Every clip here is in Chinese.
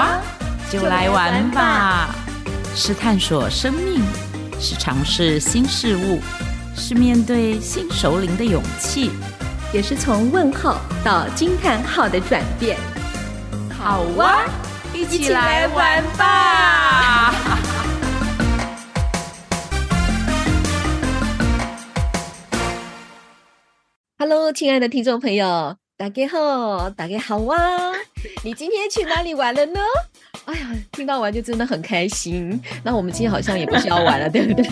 哇，就来玩吧！是探索生命，是尝试新事物，是面对新首领的勇气，也是从问号到惊叹号的转变。好啊，一起来玩吧！Hello，亲爱的听众朋友。大家好，大家好啊！你今天去哪里玩了呢？哎呀，听到玩就真的很开心。那我们今天好像也不是要玩了，对不对？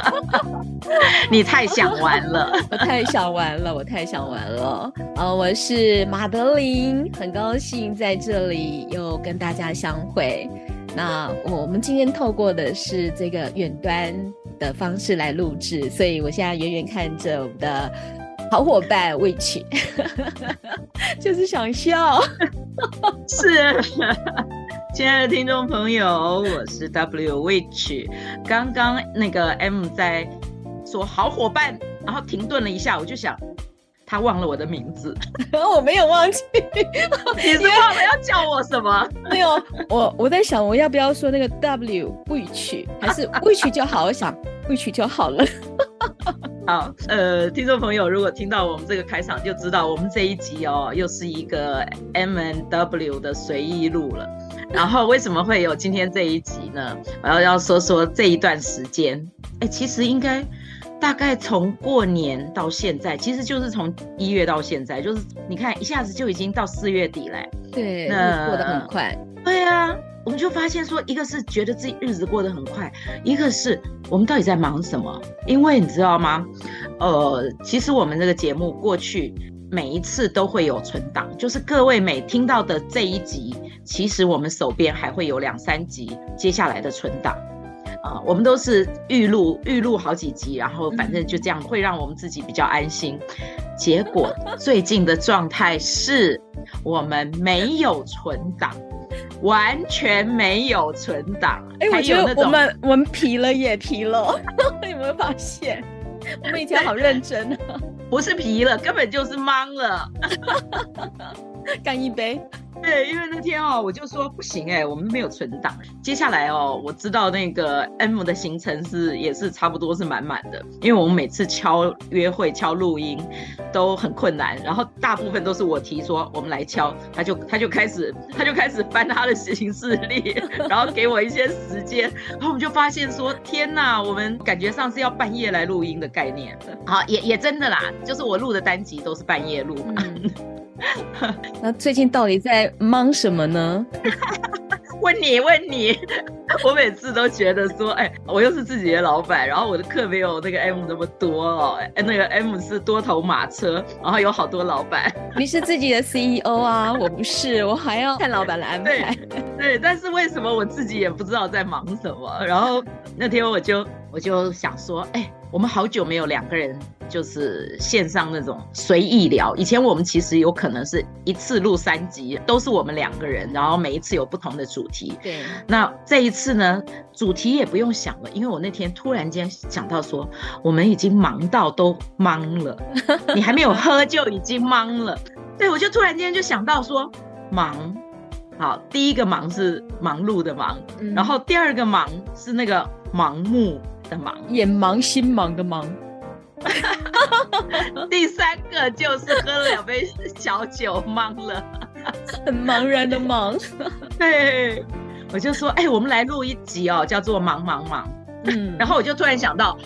你太想玩了，我太想玩了，我太想玩了。呃，我是马德琳，很高兴在这里又跟大家相会。那我们今天透过的是这个远端的方式来录制，所以我现在远远看着我们的。好伙伴，Witch，就是想笑。是，亲爱的听众朋友，我是 W Witch。刚刚那个 M 在说好伙伴，然后停顿了一下，我就想他忘了我的名字。我没有忘记，你是忘了要叫我什么？没有，我我在想我要不要说那个 W Witch，还是 Witch 就好？我想 Witch 就好了。好，呃，听众朋友，如果听到我们这个开场，就知道我们这一集哦，又是一个 M and W 的随意录了。然后为什么会有今天这一集呢？我要要说说这一段时间，哎，其实应该大概从过年到现在，其实就是从一月到现在，就是你看一下子就已经到四月底嘞。对，那过得很快。对啊。我们就发现说，一个是觉得自己日子过得很快，一个是我们到底在忙什么？因为你知道吗？呃，其实我们这个节目过去每一次都会有存档，就是各位每听到的这一集，其实我们手边还会有两三集接下来的存档，啊、呃，我们都是预录预录好几集，然后反正就这样会让我们自己比较安心。结果 最近的状态是我们没有存档。完全没有存档，哎、欸，我觉得我们我们皮了也皮了，你 有没有发现？我们以前好认真啊，不是皮了，根本就是忙了，干一杯。对，因为那天哦，我就说不行哎，我们没有存档。接下来哦，我知道那个 M 的行程是也是差不多是满满的，因为我们每次敲约会、敲录音都很困难，然后大部分都是我提说我们来敲，他就他就开始他就开始翻他的行事历，然后给我一些时间，然后我们就发现说天哪，我们感觉上是要半夜来录音的概念。好，也也真的啦，就是我录的单集都是半夜录。嗯 那最近到底在忙什么呢？问 你问你，我每次都觉得说，哎，我又是自己的老板，然后我的课没有那个 M 那么多哦，哎，那个 M 是多头马车，然后有好多老板。你是自己的 CEO 啊，我不是，我还要看老板来安排。对，对，但是为什么我自己也不知道在忙什么？然后那天我就我就想说，哎。我们好久没有两个人就是线上那种随意聊。以前我们其实有可能是一次录三集，都是我们两个人，然后每一次有不同的主题。对。那这一次呢，主题也不用想了，因为我那天突然间想到说，我们已经忙到都忙了，你还没有喝就已经忙了。对，我就突然间就想到说，忙。好，第一个忙是忙碌的忙，嗯、然后第二个忙是那个盲目。的忙，眼盲心盲的忙。第三个就是喝了两杯小酒，忙了，很茫然的忙。对，我就说，哎、欸，我们来录一集哦，叫做《忙忙忙》。嗯，然后我就突然想到，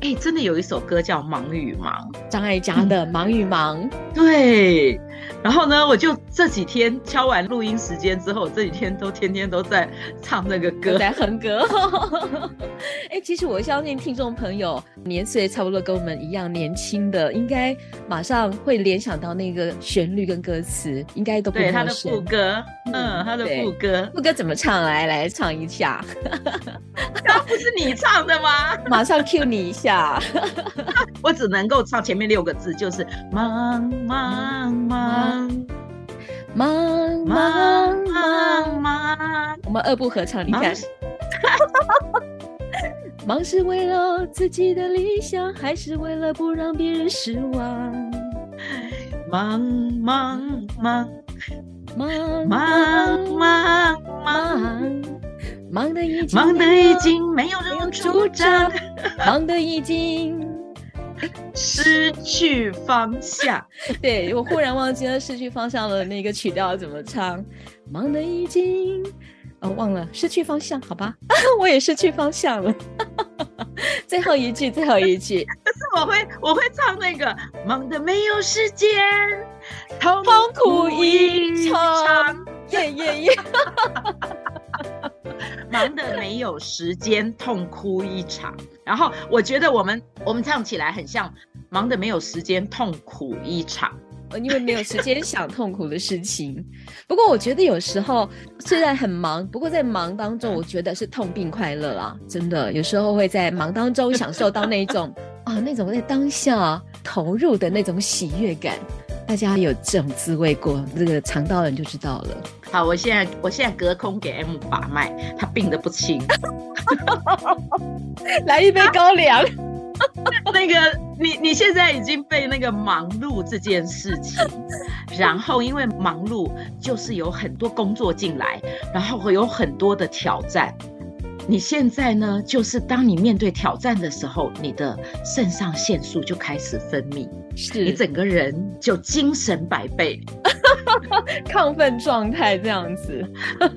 哎、欸，真的有一首歌叫《忙与忙》，张艾嘉的《忙与忙》。对。然后呢，我就这几天敲完录音时间之后，这几天都天天都在唱那个歌，在哼歌。哎、欸，其实我相信听众朋友年岁差不多跟我们一样年轻的，应该马上会联想到那个旋律跟歌词，应该都不陌生。对，他的副歌，嗯，他的副歌，副歌怎么唱？来来唱一下。刚不是你唱的吗？马上 cue 你一下。我只能够唱前面六个字，就是忙忙忙。忙忙忙忙，我们二部合唱，你看。忙是为了自己的理想，还是为了不让别人失望？忙忙忙，忙忙忙忙，忙得已经忙得已经没有人主张，忙得已经。失去方向。对，我忽然忘记了失去方向的那个曲调怎么唱，忙得已经。哦，忘了失去方向，好吧，我也失去方向了。最后一句，最后一句，可是我会，我会唱那个，忙得没有时间，痛苦一场，耶耶耶，忙得没有时间，痛哭一场。然后我觉得我们，我们唱起来很像，忙得没有时间，痛苦一场。因为没有时间想痛苦的事情。不过我觉得有时候虽然很忙，不过在忙当中，我觉得是痛并快乐啦。真的，有时候会在忙当中享受到那种 啊，那种在当下投入的那种喜悦感。大家有这种滋味过，这个尝到了你就知道了。好，我现在我现在隔空给 M 把脉，他病得不轻，来一杯高粱。那个，你你现在已经被那个忙碌这件事情，然后因为忙碌就是有很多工作进来，然后会有很多的挑战。你现在呢，就是当你面对挑战的时候，你的肾上腺素就开始分泌，是你整个人就精神百倍，亢奋状态这样子。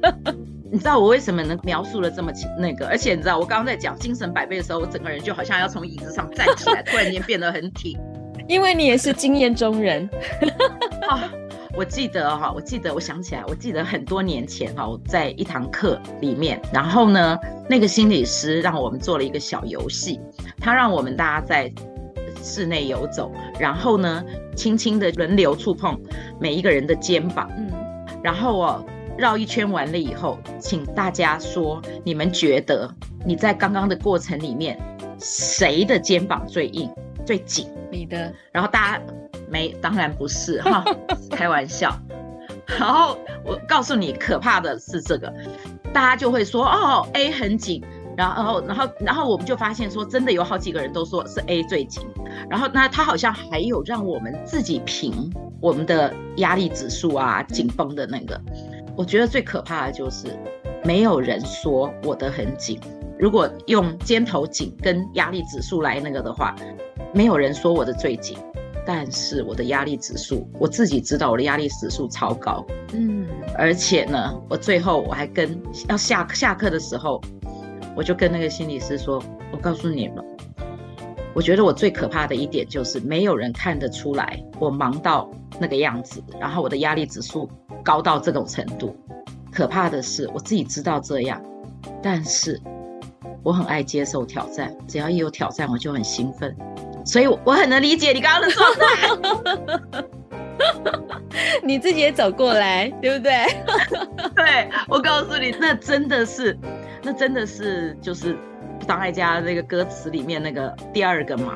你知道我为什么能描述的这么那个？而且你知道我刚刚在讲精神百倍的时候，我整个人就好像要从椅子上站起来，突然间变得很挺。因为你也是经验中人。啊，我记得哈，我记得，我想起来，我记得很多年前哈，我在一堂课里面，然后呢，那个心理师让我们做了一个小游戏，他让我们大家在室内游走，然后呢，轻轻的轮流触碰每一个人的肩膀，嗯，然后哦。绕一圈完了以后，请大家说，你们觉得你在刚刚的过程里面，谁的肩膀最硬、最紧？你的。然后大家没，当然不是哈，开玩笑。然后我告诉你，可怕的是这个，大家就会说哦，A 很紧。然后，然后，然后我们就发现说，真的有好几个人都说是 A 最紧。然后，那他好像还有让我们自己评我们的压力指数啊，紧绷的那个。我觉得最可怕的就是，没有人说我的很紧。如果用肩头紧跟压力指数来那个的话，没有人说我的最紧，但是我的压力指数，我自己知道我的压力指数超高。嗯，而且呢，我最后我还跟要下下课的时候，我就跟那个心理师说，我告诉你们，我觉得我最可怕的一点就是没有人看得出来我忙到那个样子，然后我的压力指数。高到这种程度，可怕的是我自己知道这样，但是我很爱接受挑战，只要一有挑战我就很兴奋，所以我很能理解你刚刚的状态。你自己也走过来，对不对？对，我告诉你，那真的是，那真的是就是张艾嘉那个歌词里面那个第二个盲，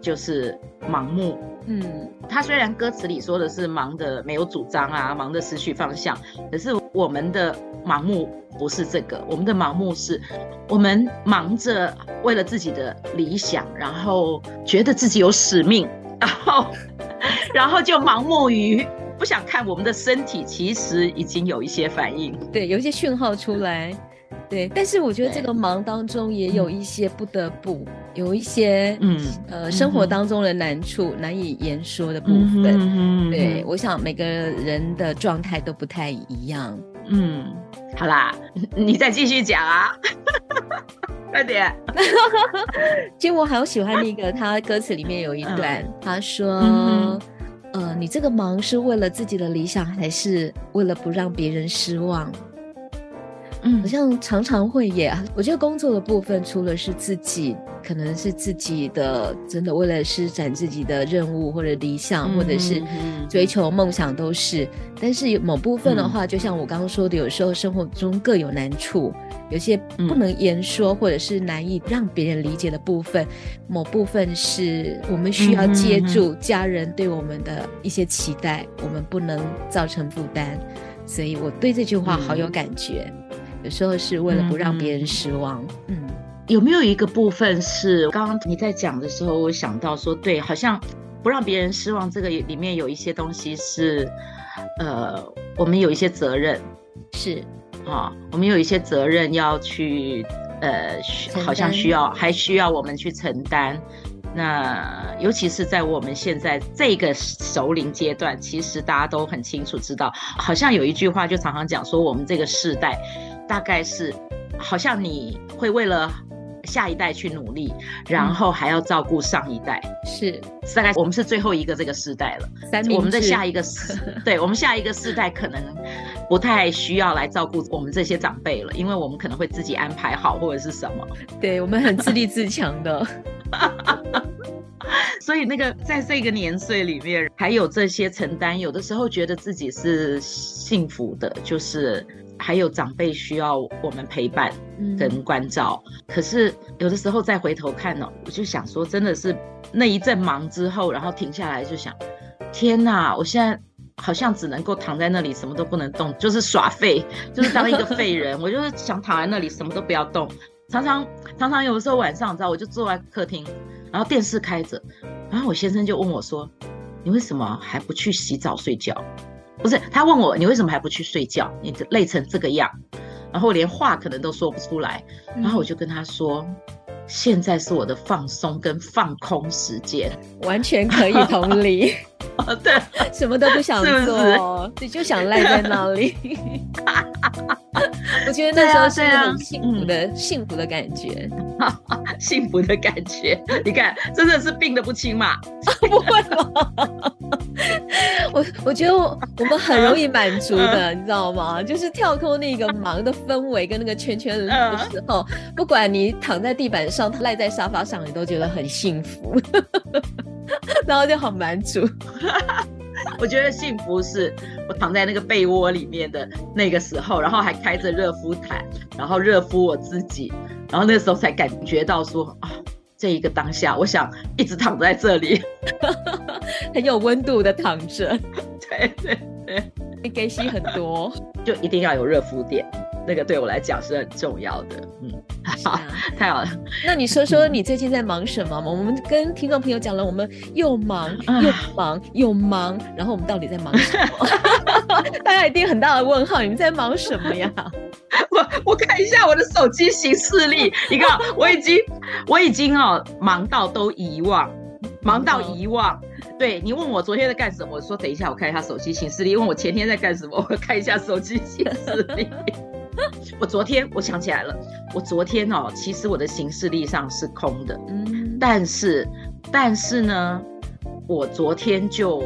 就是盲目。嗯，他虽然歌词里说的是忙的没有主张啊，忙的失去方向，可是我们的盲目不是这个，我们的盲目是，我们忙着为了自己的理想，然后觉得自己有使命，然后，然后就盲目于不想看我们的身体，其实已经有一些反应，对，有一些讯号出来。对，但是我觉得这个忙当中也有一些不得不，嗯、有一些嗯呃生活当中的难处、嗯、难以言说的部分。嗯、对，我想每个人的状态都不太一样。嗯，好啦，你再继续讲啊，快点。其实我好喜欢那个他歌词里面有一段，嗯、他说：“嗯、呃，你这个忙是为了自己的理想，还是为了不让别人失望？”嗯，好像常常会耶。我觉得工作的部分，除了是自己，可能是自己的，真的为了施展自己的任务或者理想，嗯、或者是追求梦想，都是。但是某部分的话，嗯、就像我刚刚说的，有时候生活中各有难处，有些不能言说，或者是难以让别人理解的部分，某部分是我们需要接住家人对我们的一些期待，我们不能造成负担。所以我对这句话好有感觉。有时候是为了不让别人失望。嗯，嗯，有没有一个部分是刚刚你在讲的时候，我想到说，对，好像不让别人失望，这个里面有一些东西是，呃，我们有一些责任，是啊，我们有一些责任要去，呃，好像需要还需要我们去承担。那尤其是在我们现在这个熟龄阶段，其实大家都很清楚知道，好像有一句话就常常讲说，我们这个世代大概是，好像你会为了。下一代去努力，然后还要照顾上一代，嗯、是大概我们是最后一个这个世代了。三，我们的下一个世，对我们下一个世代可能不太需要来照顾我们这些长辈了，因为我们可能会自己安排好或者是什么。对，我们很自立自强的，所以那个在这个年岁里面还有这些承担，有的时候觉得自己是幸福的，就是。还有长辈需要我们陪伴跟关照，嗯、可是有的时候再回头看呢、喔，我就想说，真的是那一阵忙之后，然后停下来就想，天哪，我现在好像只能够躺在那里，什么都不能动，就是耍废，就是当一个废人。我就是想躺在那里，什么都不要动。常常常常有的时候晚上，你知道，我就坐在客厅，然后电视开着，然后我先生就问我说：“你为什么还不去洗澡睡觉？”不是，他问我，你为什么还不去睡觉？你累成这个样，然后连话可能都说不出来。然后我就跟他说，嗯、现在是我的放松跟放空时间，完全可以同理。对，什么都不想做，你就想赖在那里。我觉得那时候是那种幸福的、啊啊嗯、幸福的感觉，幸福的感觉。你看，真的是病得不轻嘛？不会吗？我我觉得我我们很容易满足的，你知道吗？就是跳脱那个忙的氛围跟那个圈圈的时候，不管你躺在地板上、赖在沙发上，你都觉得很幸福，然后就好满足。我觉得幸福是我躺在那个被窝里面的那个时候，然后还开着热敷毯，然后热敷我自己，然后那时候才感觉到说啊，这一个当下，我想一直躺在这里，很有温度的躺着。对 对对，你给洗很多，就一定要有热敷垫。那个对我来讲是很重要的，嗯，好，啊、太好了。那你说说你最近在忙什么？我们跟听众朋友讲了，我们又忙又忙又忙，然后我们到底在忙什么？大家一定很大的问号，你们在忙什么呀？我我看一下我的手机行事历，你看我已经我已经哦忙到都遗忘，忙到遗忘。对，你问我昨天在干什么，我说等一下我看一下手机行事历。问我前天在干什么，我看一下手机行事历。我昨天我想起来了，我昨天哦，其实我的行事历上是空的，嗯，但是但是呢，我昨天就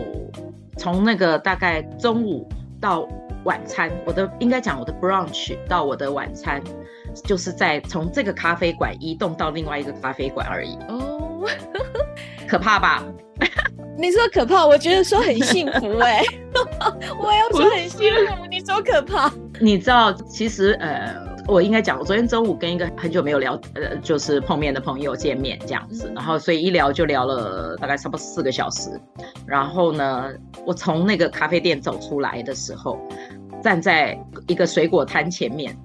从那个大概中午到晚餐，我的应该讲我的 brunch 到我的晚餐，就是在从这个咖啡馆移动到另外一个咖啡馆而已。哦，可怕吧？你说可怕，我觉得说很幸福哎、欸，我要说很幸福，你说可怕。你知道，其实呃，我应该讲，我昨天中午跟一个很久没有聊，呃，就是碰面的朋友见面这样子，然后所以一聊就聊了大概差不多四个小时。然后呢，我从那个咖啡店走出来的时候，站在一个水果摊前面，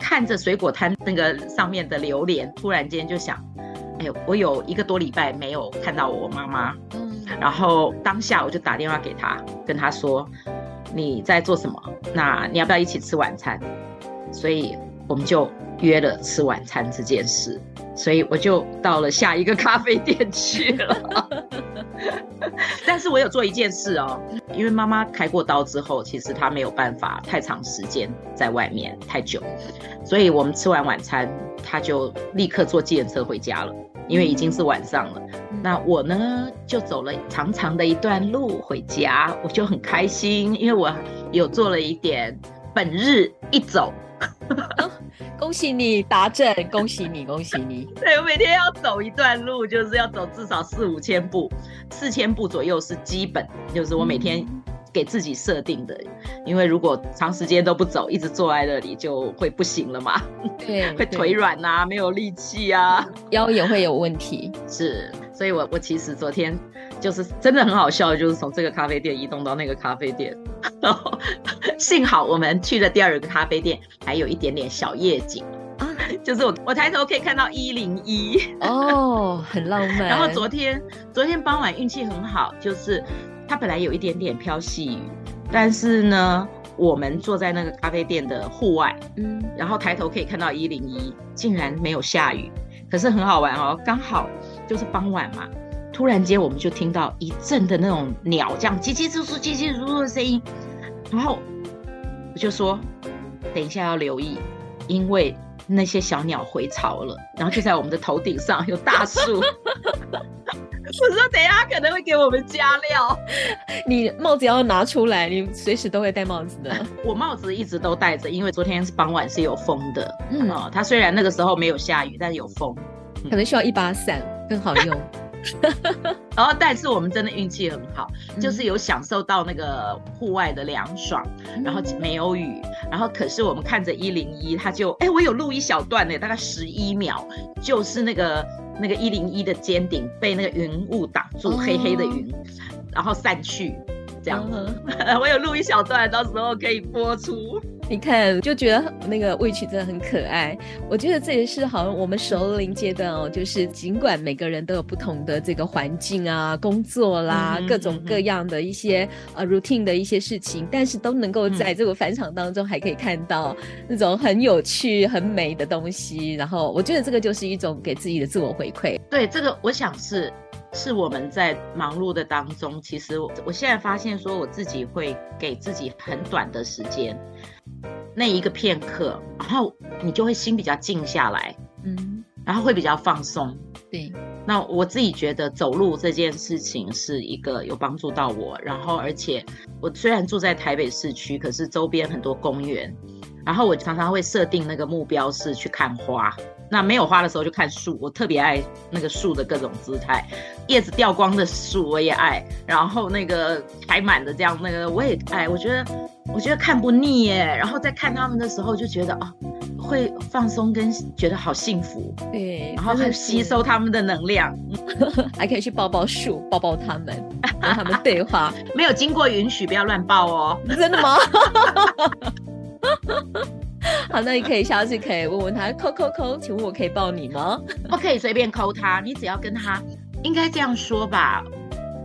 看着水果摊那个上面的榴莲，突然间就想，哎，我有一个多礼拜没有看到我妈妈。嗯然后当下我就打电话给她，跟她说，你在做什么？那你要不要一起吃晚餐？所以我们就约了吃晚餐这件事。所以我就到了下一个咖啡店去了。但是我有做一件事哦，因为妈妈开过刀之后，其实她没有办法太长时间在外面太久，所以我们吃完晚餐，她就立刻坐计程车回家了。因为已经是晚上了，那我呢就走了长长的一段路回家，我就很开心，因为我有做了一点本日一走。哦，恭喜你达阵，恭喜你，恭喜你。对，我每天要走一段路，就是要走至少四五千步，四千步左右是基本，就是我每天。给自己设定的，因为如果长时间都不走，一直坐在那里就会不行了嘛。对，会腿软啊，没有力气啊，腰也会有问题。是，所以我我其实昨天就是真的很好笑，就是从这个咖啡店移动到那个咖啡店，然 后幸好我们去的第二个咖啡店，还有一点点小夜景啊。就是我我抬头可以看到一零一哦，很浪漫。然后昨天昨天傍晚运气很好，就是它本来有一点点飘细雨，但是呢，我们坐在那个咖啡店的户外，嗯，然后抬头可以看到一零一，竟然没有下雨，可是很好玩哦，刚好就是傍晚嘛，突然间我们就听到一阵的那种鸟这样叽叽喳喳、叽叽喳喳的声音，然后我就说，等一下要留意，因为。那些小鸟回巢了，然后就在我们的头顶上有大树。我说等一下可能会给我们加料。你帽子要拿出来，你随时都会戴帽子的。我帽子一直都戴着，因为昨天是傍晚是有风的。嗯，它虽然那个时候没有下雨，但是有风，可能需要一把伞更好用。然 后，但是我们真的运气很好，嗯、就是有享受到那个户外的凉爽，嗯、然后没有雨，然后可是我们看着一零一，他就哎，我有录一小段呢，大概十一秒，就是那个那个一零一的尖顶被那个云雾挡住，哦、黑黑的云，然后散去，这样 我有录一小段，到时候可以播出。你看，就觉得那个 Witch 真的很可爱。我觉得这也是好像我们熟龄阶段哦，就是尽管每个人都有不同的这个环境啊、工作啦、嗯、各种各样的一些呃 routine 的一些事情，但是都能够在这个返场当中还可以看到那种很有趣、很美的东西。然后我觉得这个就是一种给自己的自我回馈。对，这个我想是。是我们在忙碌的当中，其实我我现在发现说，我自己会给自己很短的时间，那一个片刻，然后你就会心比较静下来，嗯，然后会比较放松。对，那我自己觉得走路这件事情是一个有帮助到我，然后而且我虽然住在台北市区，可是周边很多公园。然后我常常会设定那个目标是去看花，那没有花的时候就看树。我特别爱那个树的各种姿态，叶子掉光的树我也爱，然后那个开满的这样那个我也爱。我觉得我觉得看不腻耶。然后在看他们的时候就觉得啊，会放松跟觉得好幸福。对，然后很吸收他们的能量，还可以去抱抱树，抱抱他们，跟他们对话。没有经过允许不要乱抱哦。真的吗？好，那你可以下次可以问问他，扣扣扣，请问我可以抱你吗？不可以随便扣他，你只要跟他，应该这样说吧。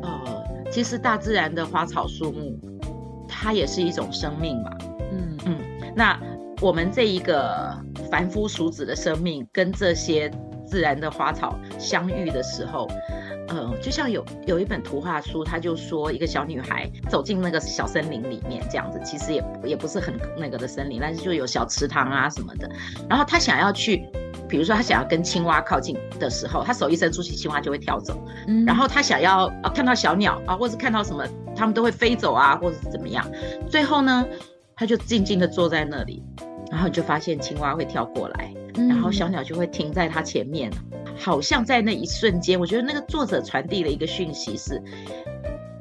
呃，其实大自然的花草树木，它也是一种生命嘛。嗯嗯，那我们这一个凡夫俗子的生命，跟这些自然的花草相遇的时候。嗯，就像有有一本图画书，他就说一个小女孩走进那个小森林里面，这样子其实也也不是很那个的森林，但是就有小池塘啊什么的。然后她想要去，比如说她想要跟青蛙靠近的时候，她手一伸出去，青蛙就会跳走。嗯，然后她想要啊看到小鸟啊，或是看到什么，它们都会飞走啊，或者是怎么样。最后呢，她就静静的坐在那里，然后你就发现青蛙会跳过来，然后小鸟就会停在她前面。好像在那一瞬间，我觉得那个作者传递了一个讯息是：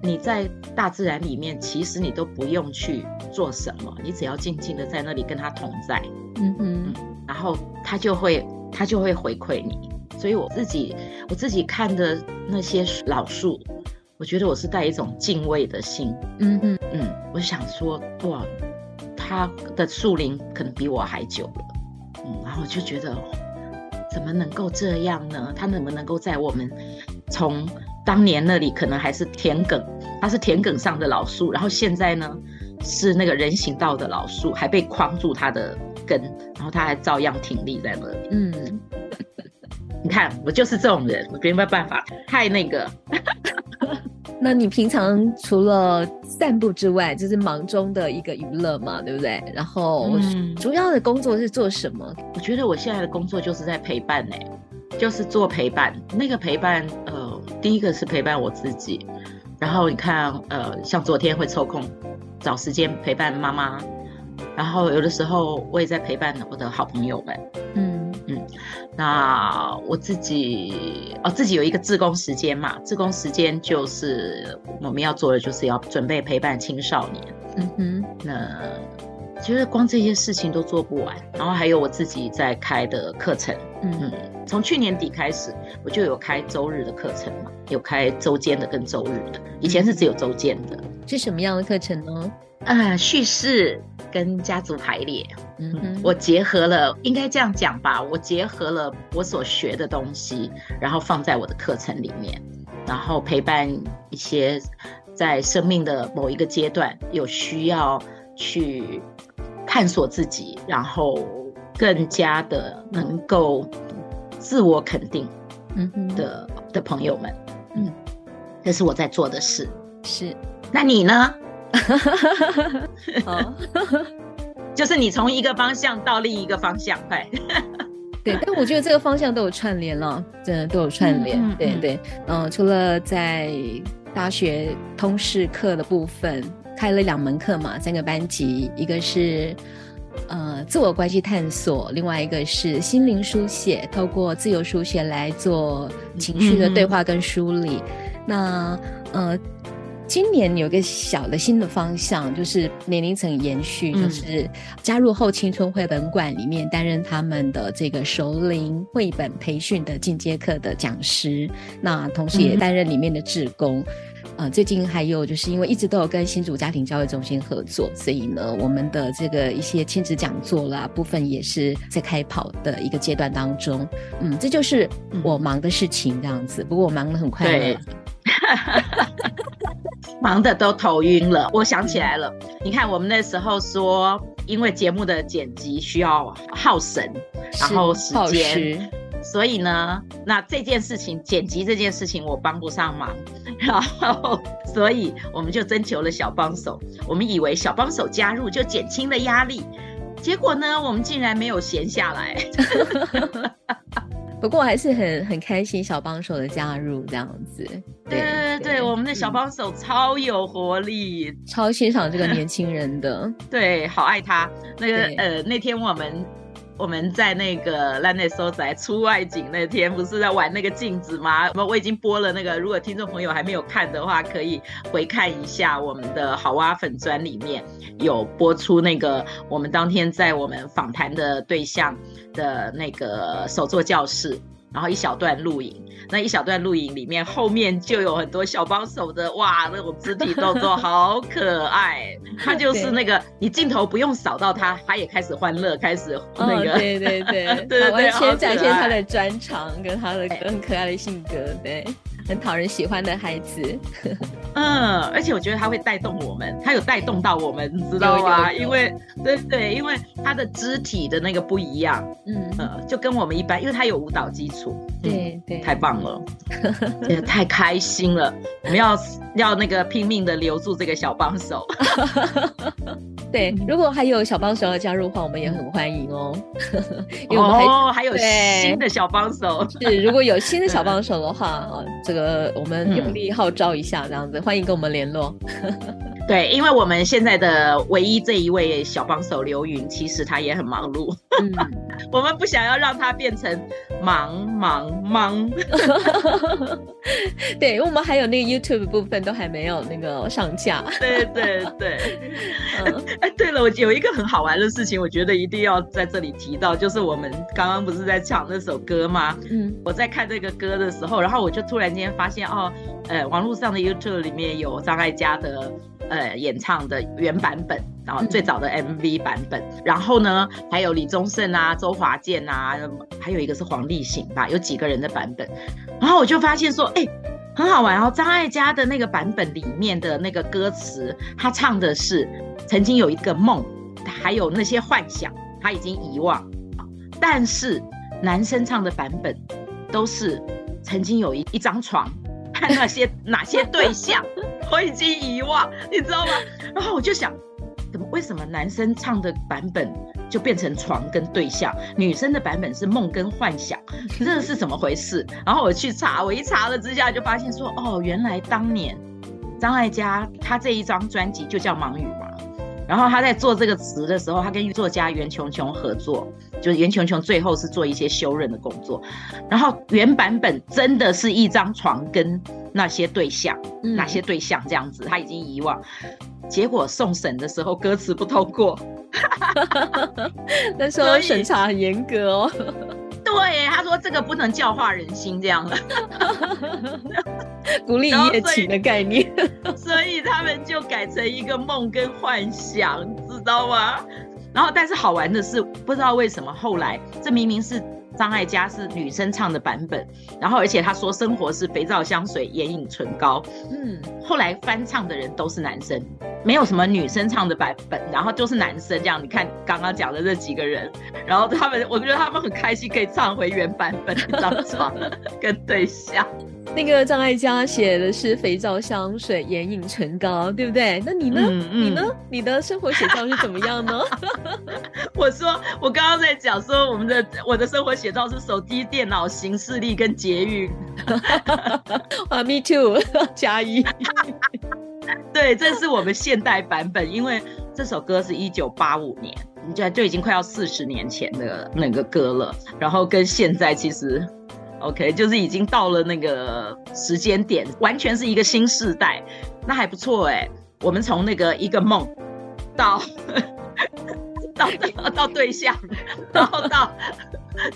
你在大自然里面，其实你都不用去做什么，你只要静静的在那里跟他同在，嗯嗯，然后他就会他就会回馈你。所以我自己我自己看的那些老树，我觉得我是带一种敬畏的心，嗯嗯嗯，我想说哇，他的树龄可能比我还久了，嗯，然后我就觉得。怎么能够这样呢？他能不能够在我们从当年那里可能还是田埂，它是田埂上的老树，然后现在呢是那个人行道的老树，还被框住它的根，然后它还照样挺立在那里。嗯，你看我就是这种人，我没有办法，太那个。那你平常除了散步之外，就是忙中的一个娱乐嘛，对不对？然后主要的工作是做什么？嗯，我觉得我现在的工作就是在陪伴呢，就是做陪伴。那个陪伴，呃，第一个是陪伴我自己，然后你看，呃，像昨天会抽空找时间陪伴妈妈，然后有的时候我也在陪伴我的好朋友们。嗯嗯。那我自己哦，自己有一个自工时间嘛，自工时间就是我们要做的，就是要准备陪伴青少年。嗯哼，那其实光这些事情都做不完，然后还有我自己在开的课程。嗯哼，从去年底开始，我就有开周日的课程嘛，有开周间的跟周日的，以前是只有周间的。是什么样的课程呢？呃叙事跟家族排列，嗯哼，我结合了，应该这样讲吧，我结合了我所学的东西，然后放在我的课程里面，然后陪伴一些在生命的某一个阶段有需要去探索自己，然后更加的能够自我肯定，嗯哼的的朋友们，嗯，这是我在做的事。是，那你呢？就是你从一个方向到另一个方向，对，对。但我觉得这个方向都有串联了，真的都有串联。嗯、对对，嗯、呃，除了在大学通识课的部分开了两门课嘛，三个班级，一个是呃自我关系探索，另外一个是心灵书写，透过自由书写来做情绪的对话跟梳理。嗯、那呃。今年有个小的新的方向，就是年龄层延续，就是加入后青春绘本馆里面担任他们的这个熟龄绘本培训的进阶课的讲师，那同时也担任里面的志工。嗯、呃，最近还有就是因为一直都有跟新竹家庭教育中心合作，所以呢，我们的这个一些亲子讲座啦部分也是在开跑的一个阶段当中。嗯，这就是我忙的事情这样子。不过我忙得很快乐。忙的都头晕了，我想起来了。你看，我们那时候说，因为节目的剪辑需要耗神，然后时间，所以呢，那这件事情剪辑这件事情我帮不上忙，然后所以我们就征求了小帮手。我们以为小帮手加入就减轻了压力，结果呢，我们竟然没有闲下来。不过我还是很很开心小帮手的加入这样子，对对对，我们的小帮手超有活力，嗯、超欣赏这个年轻人的，对，好爱他。那个呃那天我们我们在那个烂内收宅出外景那天，不是在玩那个镜子吗？我我已经播了那个，如果听众朋友还没有看的话，可以回看一下我们的好蛙粉专里面有播出那个我们当天在我们访谈的对象的那个手作教室，然后一小段录影，那一小段录影里面后面就有很多小帮手的哇，那种肢体动作好可爱。他就是那个你镜头不用扫到他，他也开始欢乐，开始那个，哦、对对。对，对 完全展现他的专长跟他的很可爱的性格，对。很讨人喜欢的孩子，嗯，而且我觉得他会带动我们，他有带动到我们，你知道吗？因为对对，因为他的肢体的那个不一样，嗯呃，就跟我们一般，因为他有舞蹈基础，对对，太棒了，太开心了，我们要要那个拼命的留住这个小帮手。对，如果还有小帮手要加入的话，我们也很欢迎哦。因为我们还哦，还有新的小帮手。是，如果有新的小帮手的话，啊，这个我们用力号召一下，这样子，欢迎跟我们联络。对，因为我们现在的唯一这一位小帮手刘云，其实他也很忙碌。嗯，我们不想要让他变成忙忙忙。对，因为我们还有那个 YouTube 部分都还没有那个上架。对 对对。嗯，哎，对了，我有一个很好玩的事情，我觉得一定要在这里提到，就是我们刚刚不是在唱那首歌吗？嗯，我在看这个歌的时候，然后我就突然间发现，哦，呃，网络上的 YouTube 里面有张艾嘉的。呃，演唱的原版本，然后最早的 MV 版本，嗯、然后呢，还有李宗盛啊、周华健啊，还有一个是黄立行吧，有几个人的版本。然后我就发现说，哎，很好玩哦。张艾嘉的那个版本里面的那个歌词，他唱的是曾经有一个梦，还有那些幻想，他已经遗忘。但是男生唱的版本都是曾经有一一张床，看那些哪些对象。我已经遗忘，你知道吗？然后我就想，怎么为什么男生唱的版本就变成床跟对象，女生的版本是梦跟幻想，这是怎么回事？然后我去查，我一查了之下就发现说，哦，原来当年张艾嘉他这一张专辑就叫《盲语》嘛。然后他在做这个词的时候，他跟作家袁琼琼合作，就是袁琼琼最后是做一些修润的工作。然后原版本真的是一张床跟。那些对象，嗯、那些对象这样子，他已经遗忘。结果送审的时候，歌词不通过。那时候审查很严格哦。对，他说这个不能教化人心这样的。鼓励一夜情的概念，所以他们就改成一个梦跟幻想，知道吗？然后，但是好玩的是，不知道为什么后来这明明是。张艾嘉是女生唱的版本，然后而且他说生活是肥皂、香水、眼影、唇膏。嗯，后来翻唱的人都是男生，没有什么女生唱的版本，然后就是男生这样。你看刚刚讲的这几个人，然后他们，我觉得他们很开心可以唱回原版本的张床 跟对象。那个张艾嘉写的是肥皂、香水、眼影、唇膏，对不对？那你呢？嗯嗯、你呢？你的生活写照是怎么样呢？我说，我刚刚在讲说，我们的我的生活写照是手机、电脑、行事力跟捷运。啊，me too，加一。对，这是我们现代版本，因为这首歌是一九八五年，你就就已经快要四十年前的那个歌了，然后跟现在其实。OK，就是已经到了那个时间点，完全是一个新世代，那还不错哎。我们从那个一个梦到到 到到对象，然后到。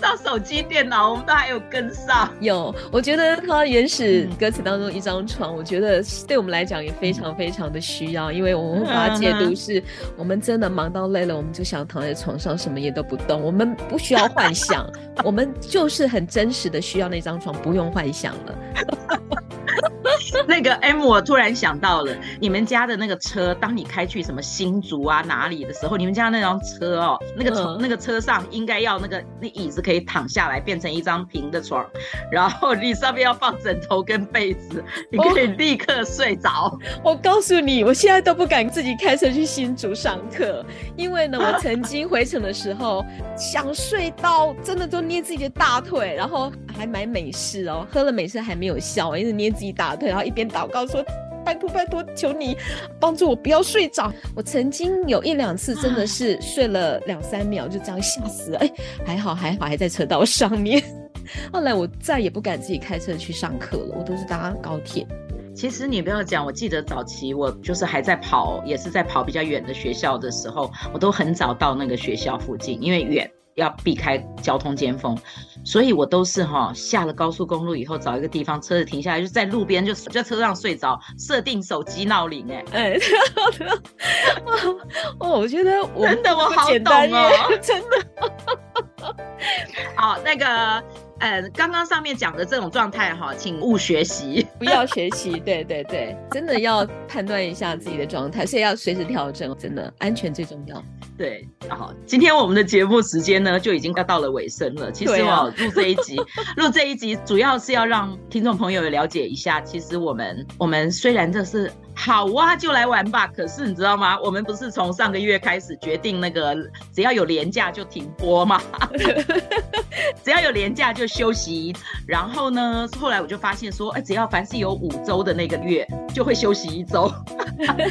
到手机、电脑，我们都还有跟上。有，我觉得他原始歌词当中一张床，我觉得对我们来讲也非常非常的需要，因为我们会把它解读是，我们真的忙到累了，我们就想躺在床上，什么也都不动，我们不需要幻想，我们就是很真实的需要那张床，不用幻想了。那个 M，我突然想到了，你们家的那个车，当你开去什么新竹啊哪里的时候，你们家那张车哦，那个那个车上应该要那个那椅子可以躺下来变成一张平的床，然后你上面要放枕头跟被子，你可以立刻睡着。我告诉你，我现在都不敢自己开车去新竹上课，因为呢，我曾经回程的时候想睡到真的都捏自己的大腿，然后还买美式哦，喝了美式还没有效，一直捏自己大腿。然后一边祷告说：“拜托拜托，求你帮助我不要睡着。”我曾经有一两次真的是睡了两三秒，就这样吓死了。哎，还好还好，还在车道上面。后来我再也不敢自己开车去上课了，我都是搭高铁。其实你不要讲，我记得早期我就是还在跑，也是在跑比较远的学校的时候，我都很早到那个学校附近，因为远。要避开交通尖峰，所以我都是哈下了高速公路以后，找一个地方车子停下来，就在路边就在车上睡着，设定手机闹铃，哎哎，哦，我觉得我真的我好懂哦，真的，好那个。呃，刚刚上面讲的这种状态哈，请勿学习，不要学习。对对对，真的要判断一下自己的状态，所以要随时调整，真的安全最重要。对，好，今天我们的节目时间呢就已经要到了尾声了。其实我录这一集，录这一集主要是要让听众朋友也了解一下，其实我们我们虽然这是。好哇，就来玩吧。可是你知道吗？我们不是从上个月开始决定那个，只要有连假就停播吗？只要有连假就休息。然后呢，后来我就发现说，哎，只要凡是有五周的那个月，就会休息一周。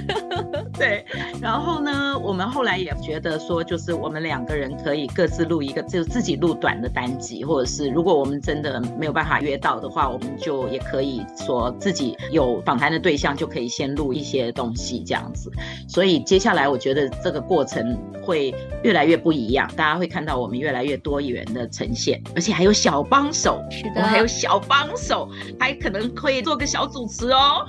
对。然后呢，我们后来也觉得说，就是我们两个人可以各自录一个，就自己录短的单集，或者是如果我们真的没有办法约到的话，我们就也可以说自己有访谈的对象就可以先。录一些东西这样子，所以接下来我觉得这个过程会越来越不一样，大家会看到我们越来越多元的呈现，而且还有小帮手，是的，我们还有小帮手，还可能可以做个小主持哦。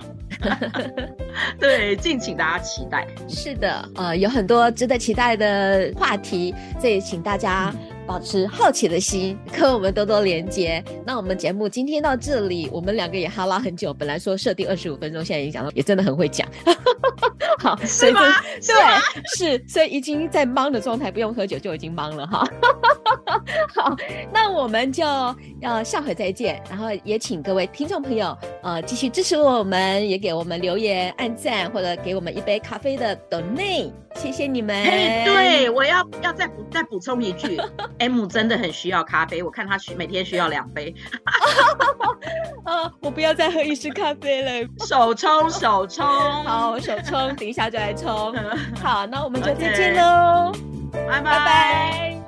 对，敬请大家期待。是的，呃，有很多值得期待的话题，所以请大家。保持好奇的心，跟我们多多连接。那我们节目今天到这里，我们两个也哈拉很久。本来说设定二十五分钟，现在已经讲到，也真的很会讲。好，是吗？对，是，所以已经在忙的状态，不用喝酒就已经忙了哈。好，那我们就要下回再见。然后也请各位听众朋友，呃，继续支持我们，也给我们留言、按赞，或者给我们一杯咖啡的 donate。谢谢你们。Hey, 对，我要要再补再补充一句，M 真的很需要咖啡，我看他需每天需要两杯。啊，我不要再喝意式咖啡了，手冲手冲，好手冲，等一下就来冲。好，那我们就再见喽，拜拜。